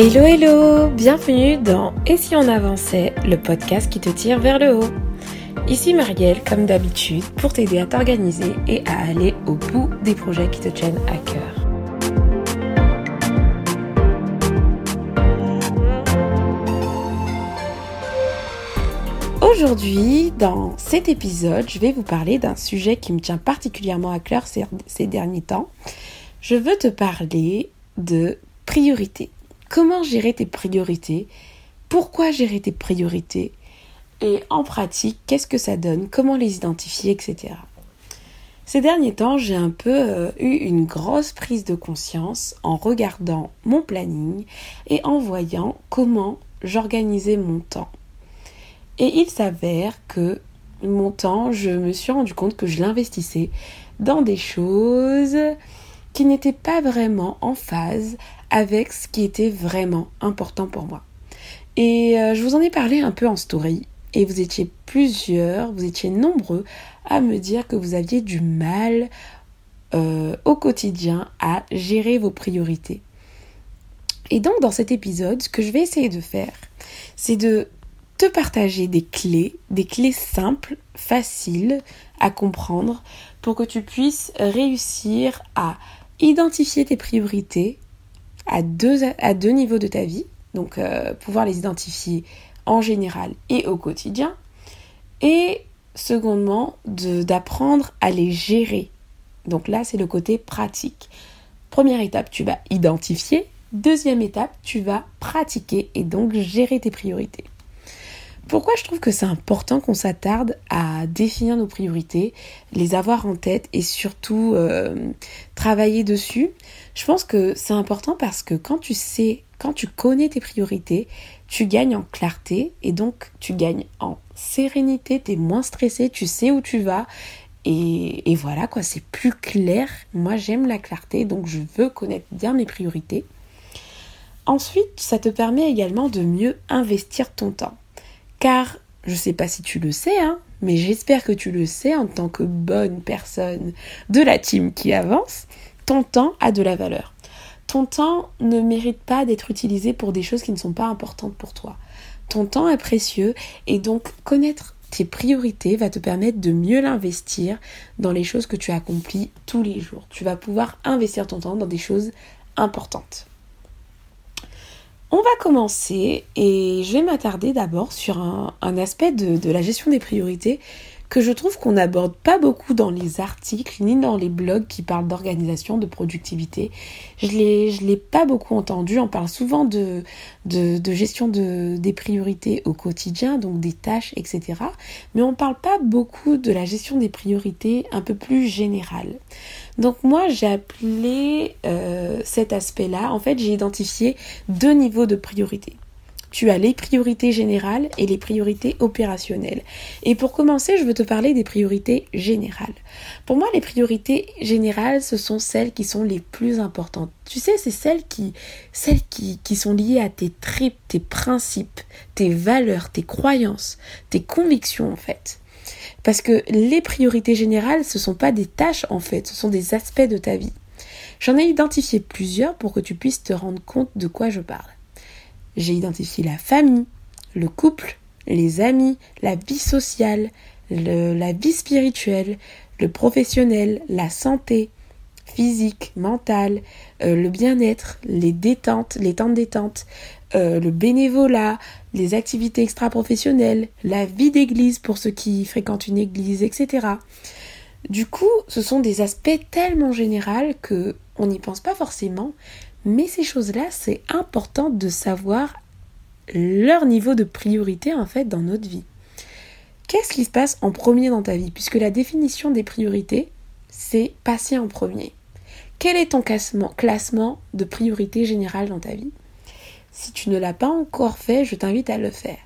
Hello hello, bienvenue dans Et si on avançait, le podcast qui te tire vers le haut. Ici Marielle, comme d'habitude, pour t'aider à t'organiser et à aller au bout des projets qui te tiennent à cœur. Aujourd'hui, dans cet épisode, je vais vous parler d'un sujet qui me tient particulièrement à cœur ces, derniers temps. Je veux te parler de priorité. Comment gérer tes priorités? Pourquoi gérer tes priorités? Et en pratique, qu'est-ce que ça donne? Comment les identifier, etc. Ces derniers temps, j'ai un peu euh, eu une grosse prise de conscience en regardant mon planning et en voyant comment j'organisais mon temps. Et il s'avère que mon temps, je me suis rendu compte que je l'investissais dans des choses qui n'étaient pas vraiment en phase avec ce qui était vraiment important pour moi. Et euh, je vous en ai parlé un peu en story et vous étiez plusieurs, vous étiez nombreux à me dire que vous aviez du mal euh, au quotidien à gérer vos priorités. Et donc dans cet épisode, ce que je vais essayer de faire, c'est de te partager des clés, des clés simples, faciles à comprendre pour que tu puisses réussir à identifier tes priorités à deux, à deux niveaux de ta vie, donc euh, pouvoir les identifier en général et au quotidien, et secondement d'apprendre à les gérer. Donc là, c'est le côté pratique. Première étape, tu vas identifier. Deuxième étape, tu vas pratiquer et donc gérer tes priorités. Pourquoi je trouve que c'est important qu'on s'attarde à définir nos priorités, les avoir en tête et surtout euh, travailler dessus? Je pense que c'est important parce que quand tu sais, quand tu connais tes priorités, tu gagnes en clarté et donc tu gagnes en sérénité, tu es moins stressé, tu sais où tu vas et, et voilà quoi, c'est plus clair. Moi j'aime la clarté donc je veux connaître bien mes priorités. Ensuite, ça te permet également de mieux investir ton temps. Car, je ne sais pas si tu le sais, hein, mais j'espère que tu le sais en tant que bonne personne de la team qui avance, ton temps a de la valeur. Ton temps ne mérite pas d'être utilisé pour des choses qui ne sont pas importantes pour toi. Ton temps est précieux et donc connaître tes priorités va te permettre de mieux l'investir dans les choses que tu accomplis tous les jours. Tu vas pouvoir investir ton temps dans des choses importantes. On va commencer et je vais m'attarder d'abord sur un, aspect de, la gestion des priorités que je trouve qu'on n'aborde pas beaucoup dans les articles ni dans les blogs qui parlent d'organisation, de productivité. Je l'ai, l'ai pas beaucoup entendu. On parle souvent de, de, gestion de, des priorités au quotidien, donc des tâches, etc. Mais on parle pas beaucoup de la gestion des priorités un peu plus générale. Donc moi j'ai appelé euh, cet aspect-là, en fait j'ai identifié deux niveaux de priorité. Tu as les priorités générales et les priorités opérationnelles. Et pour commencer, je veux te parler des priorités générales. Pour moi, les priorités générales, ce sont celles qui sont les plus importantes. Tu sais, c'est celles qui, celles qui, qui sont liées à tes tripes, tes principes, tes valeurs, tes croyances, tes convictions en fait. Parce que les priorités générales, ce ne sont pas des tâches en fait, ce sont des aspects de ta vie. J'en ai identifié plusieurs pour que tu puisses te rendre compte de quoi je parle. J'ai identifié la famille, le couple, les amis, la vie sociale, la vie spirituelle, le professionnel, la santé physique, mentale, euh, le bien-être, les détentes, les temps de détente, euh, le bénévolat, les activités extra-professionnelles, la vie d'église pour ceux qui fréquentent une église, etc. Du coup, ce sont des aspects tellement généraux que on n'y pense pas forcément, mais ces choses-là, c'est important de savoir leur niveau de priorité en fait dans notre vie. Qu'est-ce qui se passe en premier dans ta vie? Puisque la définition des priorités, c'est passer en premier. Quel est ton classement, de priorité générale dans ta vie? Si tu ne l'as pas encore fait, je t'invite à le faire.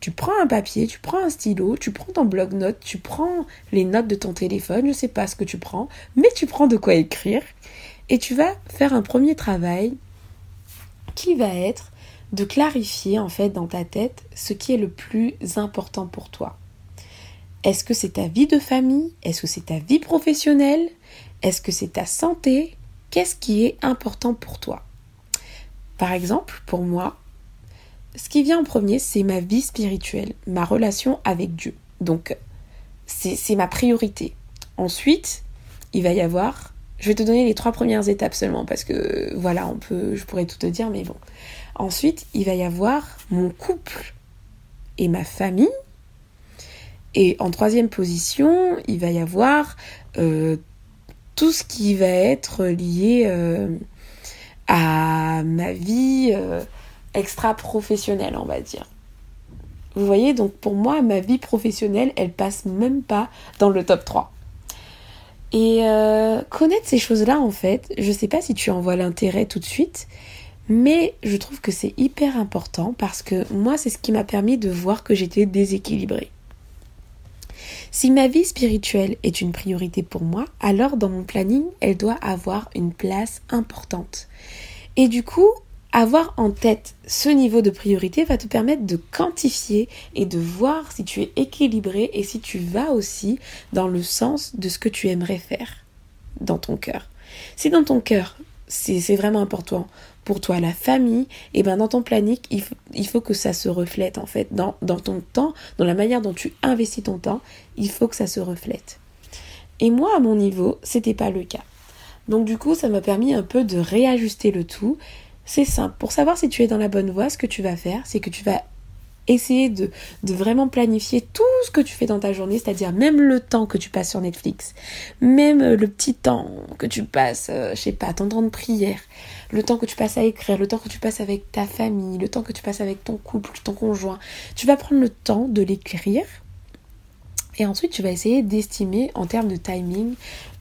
Tu prends un papier, tu prends un stylo, tu prends ton bloc-notes, tu prends les notes de ton téléphone, je ne sais pas ce que tu prends, mais tu prends de quoi écrire et tu vas faire un premier travail qui va être de clarifier en fait dans ta tête ce qui est le plus important pour toi. Est-ce que c'est ta vie de famille? Est-ce que c'est ta vie professionnelle? Est-ce que c'est ta santé? Qu'est-ce qui est important pour toi? Par exemple, pour moi, ce qui vient en premier, c'est ma vie spirituelle, ma relation avec Dieu. Donc, c'est ma priorité. Ensuite, il va y avoir, je vais te donner les trois premières étapes seulement parce que voilà, on peut, je pourrais tout te dire, mais bon. Ensuite, il va y avoir mon couple et ma famille. Et en troisième position, il va y avoir euh, tout ce qui va être lié euh, à ma vie euh, extra-professionnelle, on va dire. Vous voyez, donc pour moi, ma vie professionnelle, elle passe même pas dans le top 3. Et euh, connaître ces choses-là, en fait, je sais pas si tu en vois l'intérêt tout de suite, mais je trouve que c'est hyper important parce que moi, c'est ce qui m'a permis de voir que j'étais déséquilibrée. Si ma vie spirituelle est une priorité pour moi, alors dans mon planning, elle doit avoir une place importante. Et du coup, avoir en tête ce niveau de priorité va te permettre de quantifier et de voir si tu es équilibré et si tu vas aussi dans le sens de ce que tu aimerais faire dans ton cœur. Si dans ton cœur, c'est vraiment important pour toi la famille, et eh ben dans ton planning, il faut, que ça se reflète en fait dans, dans ton temps, dans la manière dont tu investis ton temps, il faut que ça se reflète. Et moi, à mon niveau, c'était pas le cas. Donc du coup, ça m'a permis un peu de réajuster le tout c'est simple. Pour savoir si tu es dans la bonne voie, ce que tu vas faire, c'est que tu vas essayer de, vraiment planifier tout ce que tu fais dans ta journée, c'est-à-dire même le temps que tu passes sur Netflix, même euh, le petit temps que tu passes, euh, je sais pas, ton temps de prière, le temps que tu passes à écrire, le temps que tu passes avec ta famille, le temps que tu passes avec ton couple, ton conjoint. Tu vas prendre le temps de l'écrire et ensuite, tu vas essayer d'estimer en termes de timing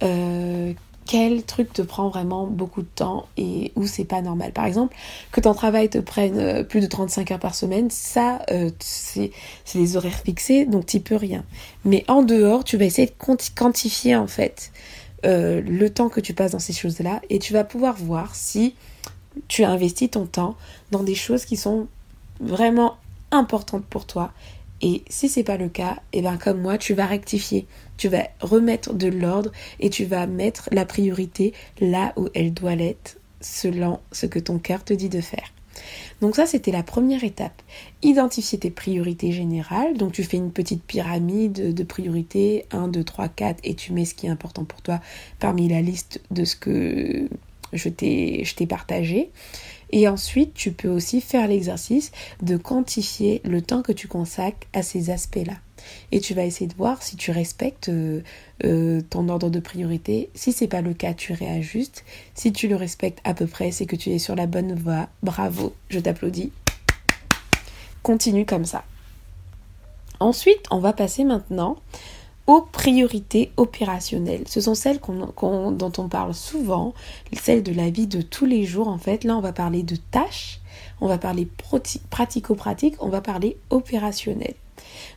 euh, quel truc te prend vraiment beaucoup de temps et où c'est pas normal. Par exemple, que ton travail te prenne euh, plus de 35 heures par semaine, ça, euh, c'est des horaires fixés, donc tu peux rien. Mais en dehors, tu vas essayer de quantifier en fait euh, le temps que tu passes dans ces choses-là et tu vas pouvoir voir si tu as investi ton temps dans des choses qui sont vraiment importantes pour toi et si c'est pas le cas, et eh ben comme moi, tu vas rectifier, tu vas remettre de l'ordre et tu vas mettre la priorité là où elle doit l'être selon ce que ton cœur te dit de faire. Donc ça, c'était la première étape. Identifier tes priorités générales. Donc tu fais une petite pyramide de priorités, 1, 2, 3, 4, et tu mets ce qui est important pour toi parmi la liste de ce que je t'ai partagé. Et ensuite, tu peux aussi faire l'exercice de quantifier le temps que tu consacres à ces aspects-là. Et tu vas essayer de voir si tu respectes euh, euh, ton ordre de priorité. Si c'est pas le cas, tu réajustes. Si tu le respectes à peu près, c'est que tu es sur la bonne voie. Bravo, je t'applaudis. Continue comme ça. Ensuite, on va passer maintenant aux priorités opérationnelles. Ce sont celles dont on parle souvent, celles de la vie de tous les jours en fait. Là, on va parler de tâches, on va parler pratico-pratique, on va parler opérationnel.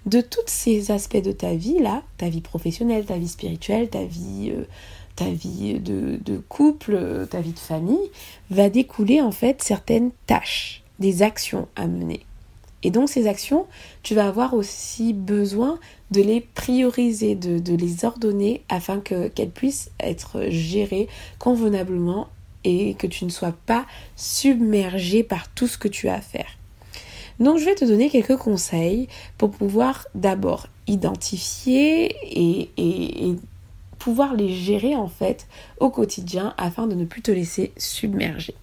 De tous ces aspects de ta vie là, ta vie professionnelle, ta vie spirituelle, ta vie, euh, ta vie de, de couple, ta vie de famille, va découler en fait certaines tâches, des actions à mener. Et donc ces actions, tu vas avoir aussi besoin de les prioriser, de, les ordonner afin qu'elles puissent être gérées convenablement et que tu ne sois pas submergé par tout ce que tu as à faire. Donc je vais te donner quelques conseils pour pouvoir d'abord identifier et, et, pouvoir les gérer en fait au quotidien afin de ne plus te laisser submerger.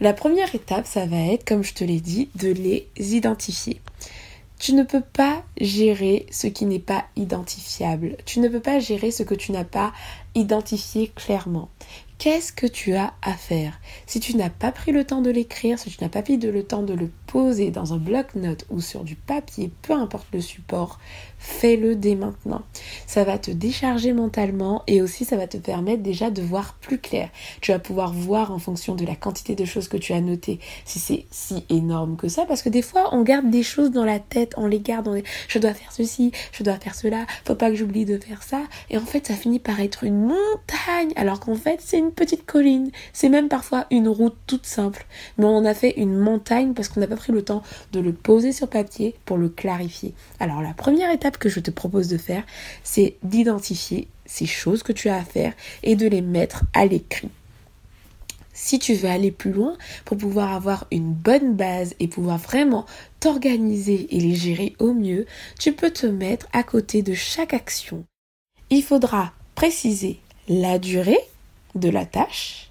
La première étape, ça va être, comme je te l'ai dit, de les identifier. Tu ne peux pas gérer ce qui n'est pas identifiable. Tu ne peux pas gérer ce que tu n'as pas identifié clairement. Qu'est-ce que tu as à faire? Si tu n'as pas pris le temps de l'écrire, si tu n'as pas pris le temps de le poser dans un bloc-notes ou sur du papier, peu importe le support, fais-le dès maintenant. Ça va te décharger mentalement et aussi ça va te permettre déjà de voir plus clair. Tu vas pouvoir voir en fonction de la quantité de choses que tu as notées si c'est si énorme que ça parce que des fois on garde des choses dans la tête, on les garde, on je dois faire ceci, je dois faire cela, faut pas que j'oublie de faire ça et en fait ça finit par être une montagne alors qu'en fait c'est une petite colline, c'est même parfois une route toute simple mais on a fait une montagne parce qu'on n'a pas pris le temps de le poser sur papier pour le clarifier. Alors la première étape que je te propose de faire, c'est d'identifier ces choses que tu as à faire et de les mettre à l'écrit. si tu veux aller plus loin, pour pouvoir avoir une bonne base et pouvoir vraiment t'organiser et les gérer au mieux, tu peux te mettre à côté de chaque action. Il faudra préciser la durée de la tâche,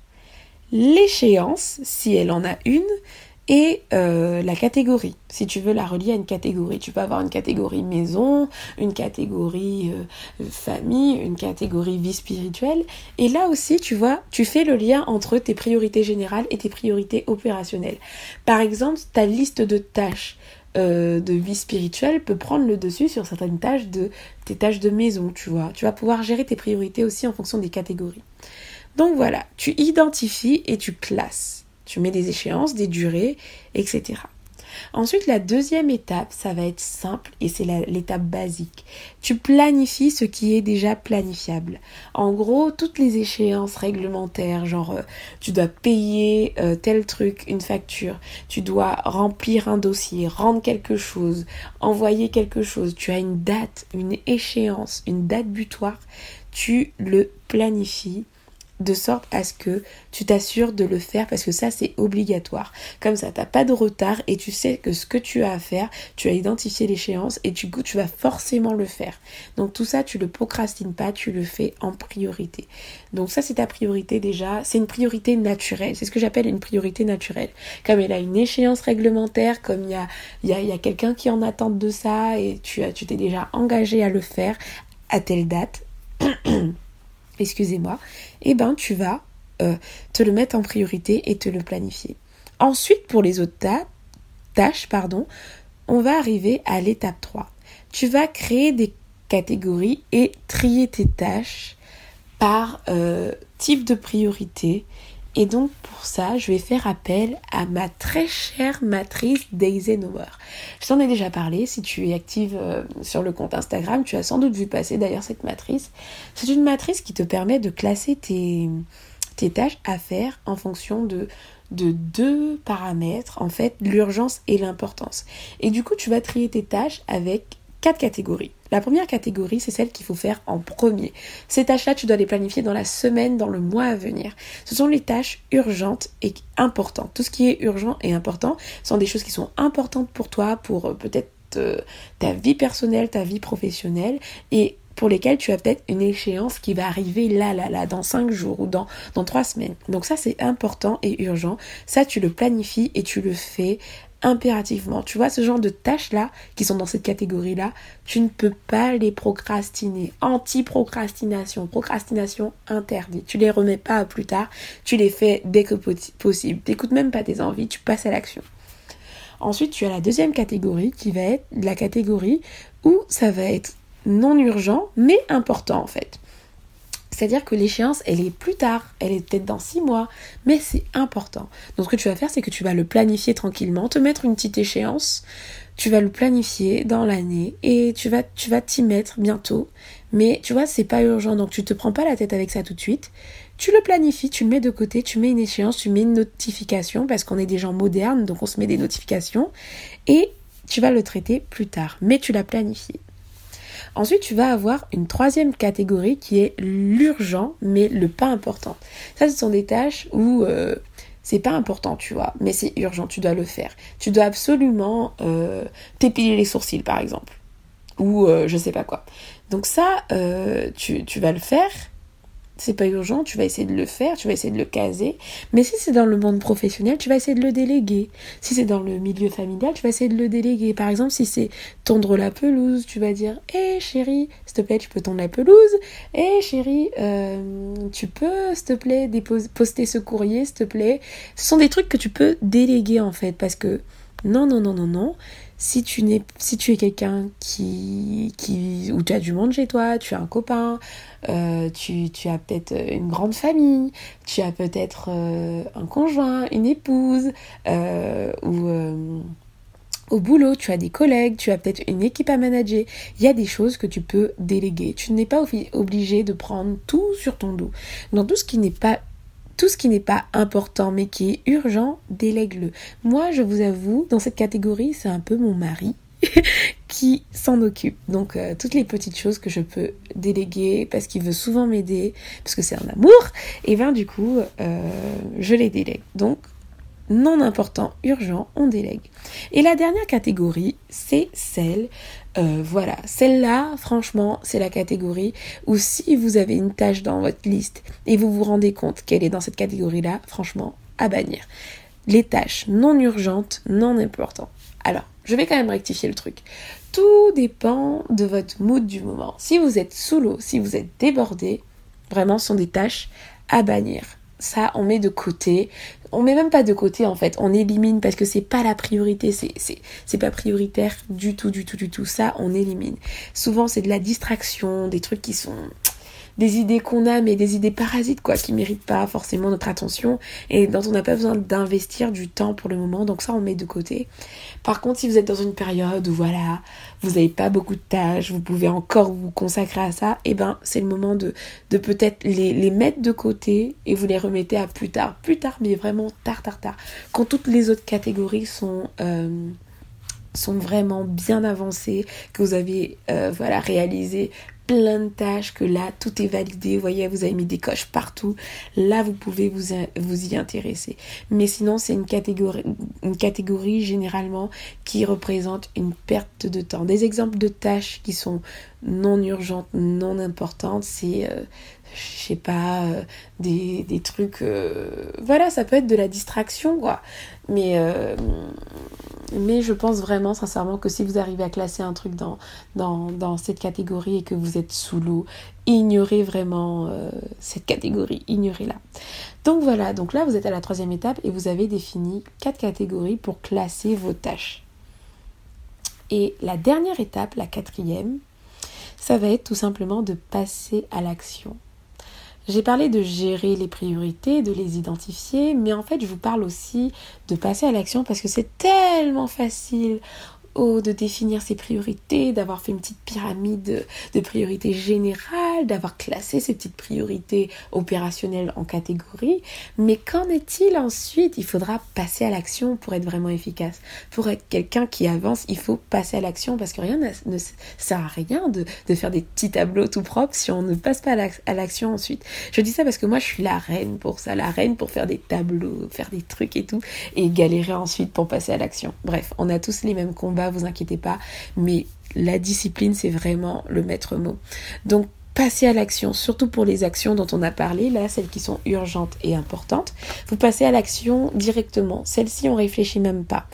l'échéance, si elle en a une, et euh, la catégorie. Si tu veux la relier à une catégorie, tu peux avoir une catégorie maison, une catégorie euh, famille, une catégorie vie spirituelle. Et là aussi, tu vois, tu fais le lien entre tes priorités générales et tes priorités opérationnelles. Par exemple, ta liste de tâches euh, de vie spirituelle peut prendre le dessus sur certaines tâches de tes tâches de maison, tu vois. Tu vas pouvoir gérer tes priorités aussi en fonction des catégories. Donc voilà, tu identifies et tu classes. Tu mets des échéances, des durées, etc. Ensuite, la deuxième étape, ça va être simple et c'est l'étape basique. Tu planifies ce qui est déjà planifiable. En gros, toutes les échéances réglementaires, genre euh, tu dois payer euh, tel truc, une facture, tu dois remplir un dossier, rendre quelque chose, envoyer quelque chose, tu as une date, une échéance, une date butoir, tu le planifies de sorte à ce que tu t'assures de le faire parce que ça c'est obligatoire. Comme ça, t'as pas de retard et tu sais que ce que tu as à faire, tu as identifié l'échéance et du coup tu vas forcément le faire. Donc tout ça, tu le procrastines pas, tu le fais en priorité. Donc ça c'est ta priorité déjà, c'est une priorité naturelle, c'est ce que j'appelle une priorité naturelle. Comme elle a une échéance réglementaire, comme il y a, y a, y a quelqu'un qui en attend de ça et tu t'es déjà engagé à le faire à telle date. excusez-moi, eh ben tu vas euh, te le mettre en priorité et te le planifier. Ensuite, pour les autres tâches, pardon, on va arriver à l'étape 3. Tu vas créer des catégories et trier tes tâches par euh, type de priorité et donc pour ça, je vais faire appel à ma très chère matrice d'Eisenhower. Je t'en ai déjà parlé, si tu es active euh, sur le compte Instagram, tu as sans doute vu passer d'ailleurs cette matrice. C'est une matrice qui te permet de classer tes, tâches à faire en fonction de, de deux paramètres, en fait, l'urgence et l'importance. Et du coup, tu vas trier tes tâches avec quatre catégories. La première catégorie, c'est celle qu'il faut faire en premier. Ces tâches-là, tu dois les planifier dans la semaine, dans le mois à venir. Ce sont les tâches urgentes et importantes. Tout ce qui est urgent et important sont des choses qui sont importantes pour toi, pour euh, peut-être euh, ta vie personnelle, ta vie professionnelle et pour lesquelles tu as peut-être une échéance qui va arriver là, là, là, dans cinq jours ou dans, dans 3 semaines. Donc ça, c'est important et urgent. Ça, tu le planifies et tu le fais impérativement. Tu vois, ce genre de tâches-là, qui sont dans cette catégorie-là, tu ne peux pas les procrastiner. Anti-procrastination, procrastination interdite. Tu les remets pas à plus tard, tu les fais dès que possible. T'écoutes même pas tes envies, tu passes à l'action. Ensuite, tu as la deuxième catégorie qui va être la catégorie où ça va être non urgent, mais important en fait. C'est-à-dire que l'échéance, elle est plus tard, elle est peut-être dans six mois, mais c'est important. Donc ce que tu vas faire, c'est que tu vas le planifier tranquillement, te mettre une petite échéance, tu vas le planifier dans l'année et tu vas t'y mettre bientôt. Mais tu vois, c'est pas urgent, donc tu te prends pas la tête avec ça tout de suite. Tu le planifies, tu le mets de côté, tu mets une échéance, tu mets une notification parce qu'on est des gens modernes, donc on se met des notifications et tu vas le traiter plus tard, mais tu l'as planifié. Ensuite, tu vas avoir une troisième catégorie qui est l'urgent, mais le pas important. Ça, ce sont des tâches où euh, c'est pas important, tu vois, mais c'est urgent, tu dois le faire. Tu dois absolument euh, t'épiler les sourcils, par exemple, ou euh, je sais pas quoi. Donc ça, tu, tu vas le faire c'est pas urgent, tu vas essayer de le faire, tu vas essayer de le caser. Mais si c'est dans le monde professionnel, tu vas essayer de le déléguer. Si c'est dans le milieu familial, tu vas essayer de le déléguer. Par exemple, si c'est tondre la pelouse, tu vas dire Hé chérie, s'il te plaît, tu peux tondre la pelouse. Hé chérie, euh, tu peux, s'il te plaît, poster ce courrier, s'il te plaît. Ce sont des trucs que tu peux déléguer en fait, parce que non, non, non, non, non si tu, es quelqu'un qui, qui, où tu as du monde chez toi, tu as un copain, euh, tu, tu, as peut-être une grande famille, tu as peut-être euh, un conjoint, une épouse, euh, ou au boulot, tu as des collègues, tu as peut-être une équipe à manager. Il y a des choses que tu peux déléguer. Tu n'es pas obligé de prendre tout sur ton dos. Dans tout ce qui n'est pas tout ce qui n'est pas important mais qui est urgent, délègue-le. Moi, je vous avoue, dans cette catégorie, c'est un peu mon mari. qui s'en occupe. Donc euh, toutes les petites choses que je peux déléguer parce qu'il veut souvent m'aider, parce que c'est un amour, et bien du coup, euh, je les délègue. Donc non important, urgent, on délègue. Et la dernière catégorie, c'est celle, euh, voilà, celle-là, franchement, c'est la catégorie où si vous avez une tâche dans votre liste et vous vous rendez compte qu'elle est dans cette catégorie-là, franchement, à bannir. Les tâches non urgentes, non importantes. Alors, je vais quand même rectifier le truc. Tout dépend de votre mood du moment. Si vous êtes sous l'eau, si vous êtes débordé, vraiment, ce sont des tâches à bannir ça on met de côté. On met même pas de côté en fait, on élimine parce que c'est pas la priorité, c'est c'est pas prioritaire du tout du tout du tout. Ça on élimine. Souvent c'est de la distraction, des trucs qui sont des idées qu'on a, mais des idées parasites, quoi, qui méritent pas forcément notre attention et dont on n'a pas besoin d'investir du temps pour le moment. Donc ça, on met de côté. Par contre, si vous êtes dans une période où voilà, vous n'avez pas beaucoup de tâches, vous pouvez encore vous consacrer à ça, et eh ben c'est le moment de, peut-être les, mettre de côté et vous les remettez à plus tard. Plus tard, mais vraiment tard, tard, tard. Quand toutes les autres catégories sont... Euh, vraiment bien avancées, que vous avez euh, voilà réalisé plein de tâches, que là, tout est validé, vous voyez, vous avez mis des coches partout, là, vous pouvez vous, vous y intéresser. Mais sinon, c'est une catégorie, une catégorie généralement qui représente une perte de temps. Des exemples de tâches qui sont non urgentes, non importantes, c'est, euh, je sais pas, euh, des, des, trucs... Euh, voilà, ça peut être de la distraction, quoi. Mais mais je pense vraiment sincèrement que si vous arrivez à classer un truc dans, dans, cette catégorie et que vous êtes sous l'eau, ignorez vraiment euh, cette catégorie, ignorez-la. Donc voilà, donc là vous êtes à la troisième étape et vous avez défini quatre catégories pour classer vos tâches. Et la dernière étape, la quatrième, ça va être tout simplement de passer à l'action. J'ai parlé de gérer les priorités, de les identifier, mais en fait je vous parle aussi de passer à l'action parce que c'est tellement facile de définir ses priorités, d'avoir fait une petite pyramide de priorités générales, d'avoir classé ces petites priorités opérationnelles en catégories. Mais qu'en est-il ensuite? Il faudra passer à l'action pour être vraiment efficace. Pour être quelqu'un qui avance, il faut passer à l'action parce que rien ne sert à rien de, de, faire des petits tableaux tout propres si on ne passe pas à l'action ensuite. Je dis ça parce que moi je suis la reine pour ça, la reine pour faire des tableaux, faire des trucs et tout, et galérer ensuite pour passer à l'action. Bref, on a tous les mêmes combats vous inquiétez pas, mais la discipline, c'est vraiment le maître mot. Donc, passez à l'action, surtout pour les actions dont on a parlé, là, celles qui sont urgentes et importantes. Vous passez à l'action directement. Celles-ci, on réfléchit même pas.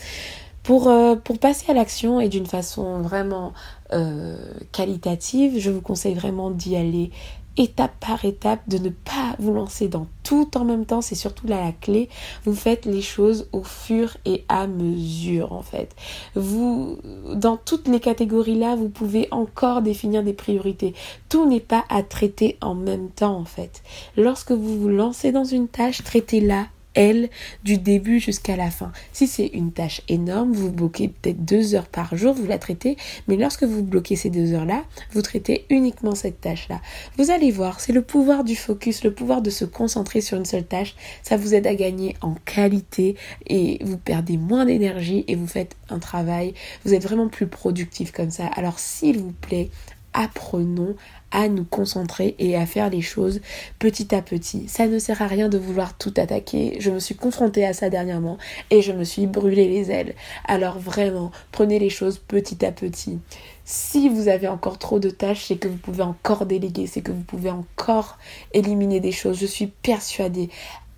Pour, euh, pour passer à l'action et d'une façon vraiment euh, qualitative, je vous conseille vraiment d'y aller étape par étape, de ne pas vous lancer dans tout en même temps, c'est surtout là la clé. Vous faites les choses au fur et à mesure en fait. Vous, dans toutes les catégories là, vous pouvez encore définir des priorités. Tout n'est pas à traiter en même temps en fait. Lorsque vous vous lancez dans une tâche, traitez-la elle, du début jusqu'à la fin. Si c'est une tâche énorme, vous bloquez peut-être deux heures par jour, vous la traitez, mais lorsque vous bloquez ces deux heures-là, vous traitez uniquement cette tâche-là. Vous allez voir, c'est le pouvoir du focus, le pouvoir de se concentrer sur une seule tâche. Ça vous aide à gagner en qualité et vous perdez moins d'énergie et vous faites un travail, vous êtes vraiment plus productif comme ça. Alors s'il vous plaît, apprenons à nous concentrer et à faire les choses petit à petit. Ça ne sert à rien de vouloir tout attaquer. Je me suis confrontée à ça dernièrement et je me suis brûlé les ailes. Alors vraiment, prenez les choses petit à petit. Si vous avez encore trop de tâches, c'est que vous pouvez encore déléguer, c'est que vous pouvez encore éliminer des choses. Je suis persuadée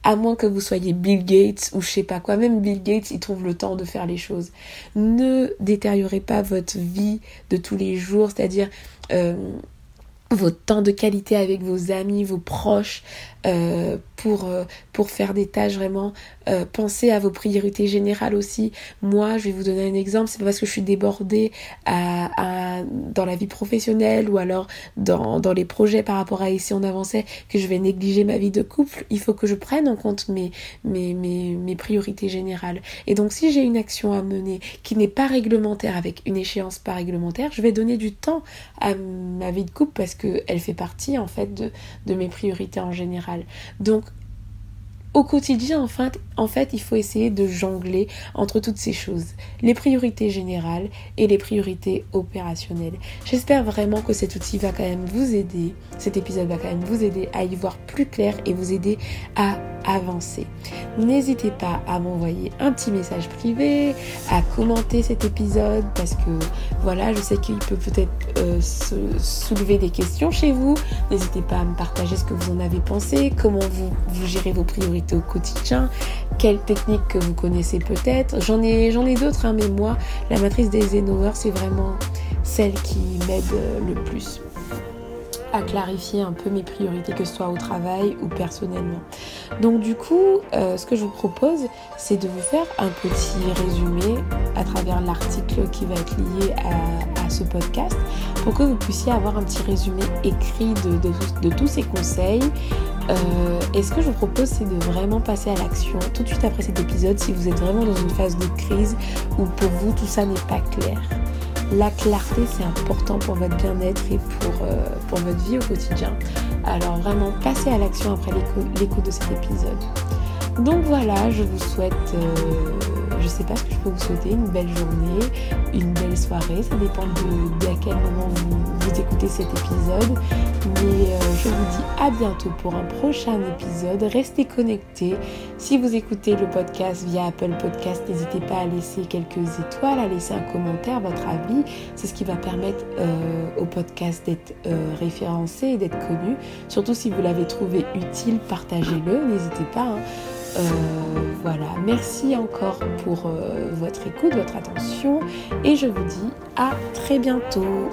à moins que vous soyez Bill Gates ou je sais pas quoi, même Bill Gates, il trouve le temps de faire les choses. Ne détériorez pas votre vie de tous les jours, c'est-à-dire euh, votre temps de qualité avec vos amis, vos proches, euh, pour, euh, pour faire des tâches vraiment. Euh, pensez à vos priorités générales aussi. Moi, je vais vous donner un exemple. C'est pas parce que je suis débordée à, dans la vie professionnelle ou alors dans, dans les projets par rapport à ici on avançait que je vais négliger ma vie de couple. Il faut que je prenne en compte mes, mes, mes, mes priorités générales. Et donc, si j'ai une action à mener qui n'est pas réglementaire avec une échéance pas réglementaire, je vais donner du temps à ma vie de couple parce qu'elle fait partie en fait de, de mes priorités en général. Donc, au quotidien, en fait, en fait, il faut essayer de jongler entre toutes ces choses, les priorités générales et les priorités opérationnelles. J'espère vraiment que cet outil va quand même vous aider, cet épisode va quand même vous aider à y voir plus clair et vous aider à avancer. N'hésitez pas à m'envoyer un petit message privé, à commenter cet épisode parce que voilà, je sais qu'il peut peut-être euh, soulever des questions chez vous. N'hésitez pas à me partager ce que vous en avez pensé, comment vous, gérez vos priorités au quotidien, quelles techniques que vous connaissez peut-être. J'en ai, d'autres, hein, mais moi, la matrice des Eisenhower, c'est vraiment celle qui m'aide le plus à clarifier un peu mes priorités, que ce soit au travail ou personnellement. Donc du coup, euh, ce que je vous propose, c'est de vous faire un petit résumé à travers l'article qui va être lié à, ce podcast pour que vous puissiez avoir un petit résumé écrit de, tous ces conseils. Euh, et ce que je vous propose, c'est de vraiment passer à l'action tout de suite après cet épisode si vous êtes vraiment dans une phase de crise où pour vous tout ça n'est pas clair la clarté, c'est important pour votre bien-être et pour, euh, pour votre vie au quotidien. Alors vraiment, passez à l'action après l'écoute de cet épisode. Donc voilà, je vous souhaite, euh, je sais pas ce que je peux vous souhaiter, une belle journée, une belle soirée, ça dépend de, à quel moment vous, écoutez cet épisode. Mais euh, je vous dis à bientôt pour un prochain épisode. Restez connectés. Si vous écoutez le podcast via Apple Podcast, n'hésitez pas à laisser quelques étoiles, à laisser un commentaire, votre avis. C'est ce qui va permettre euh, au podcast d'être référencé et d'être connu. Surtout si vous l'avez trouvé utile, partagez-le, n'hésitez pas. Hein. Euh, voilà, merci encore pour euh, votre écoute, votre attention et je vous dis à très bientôt.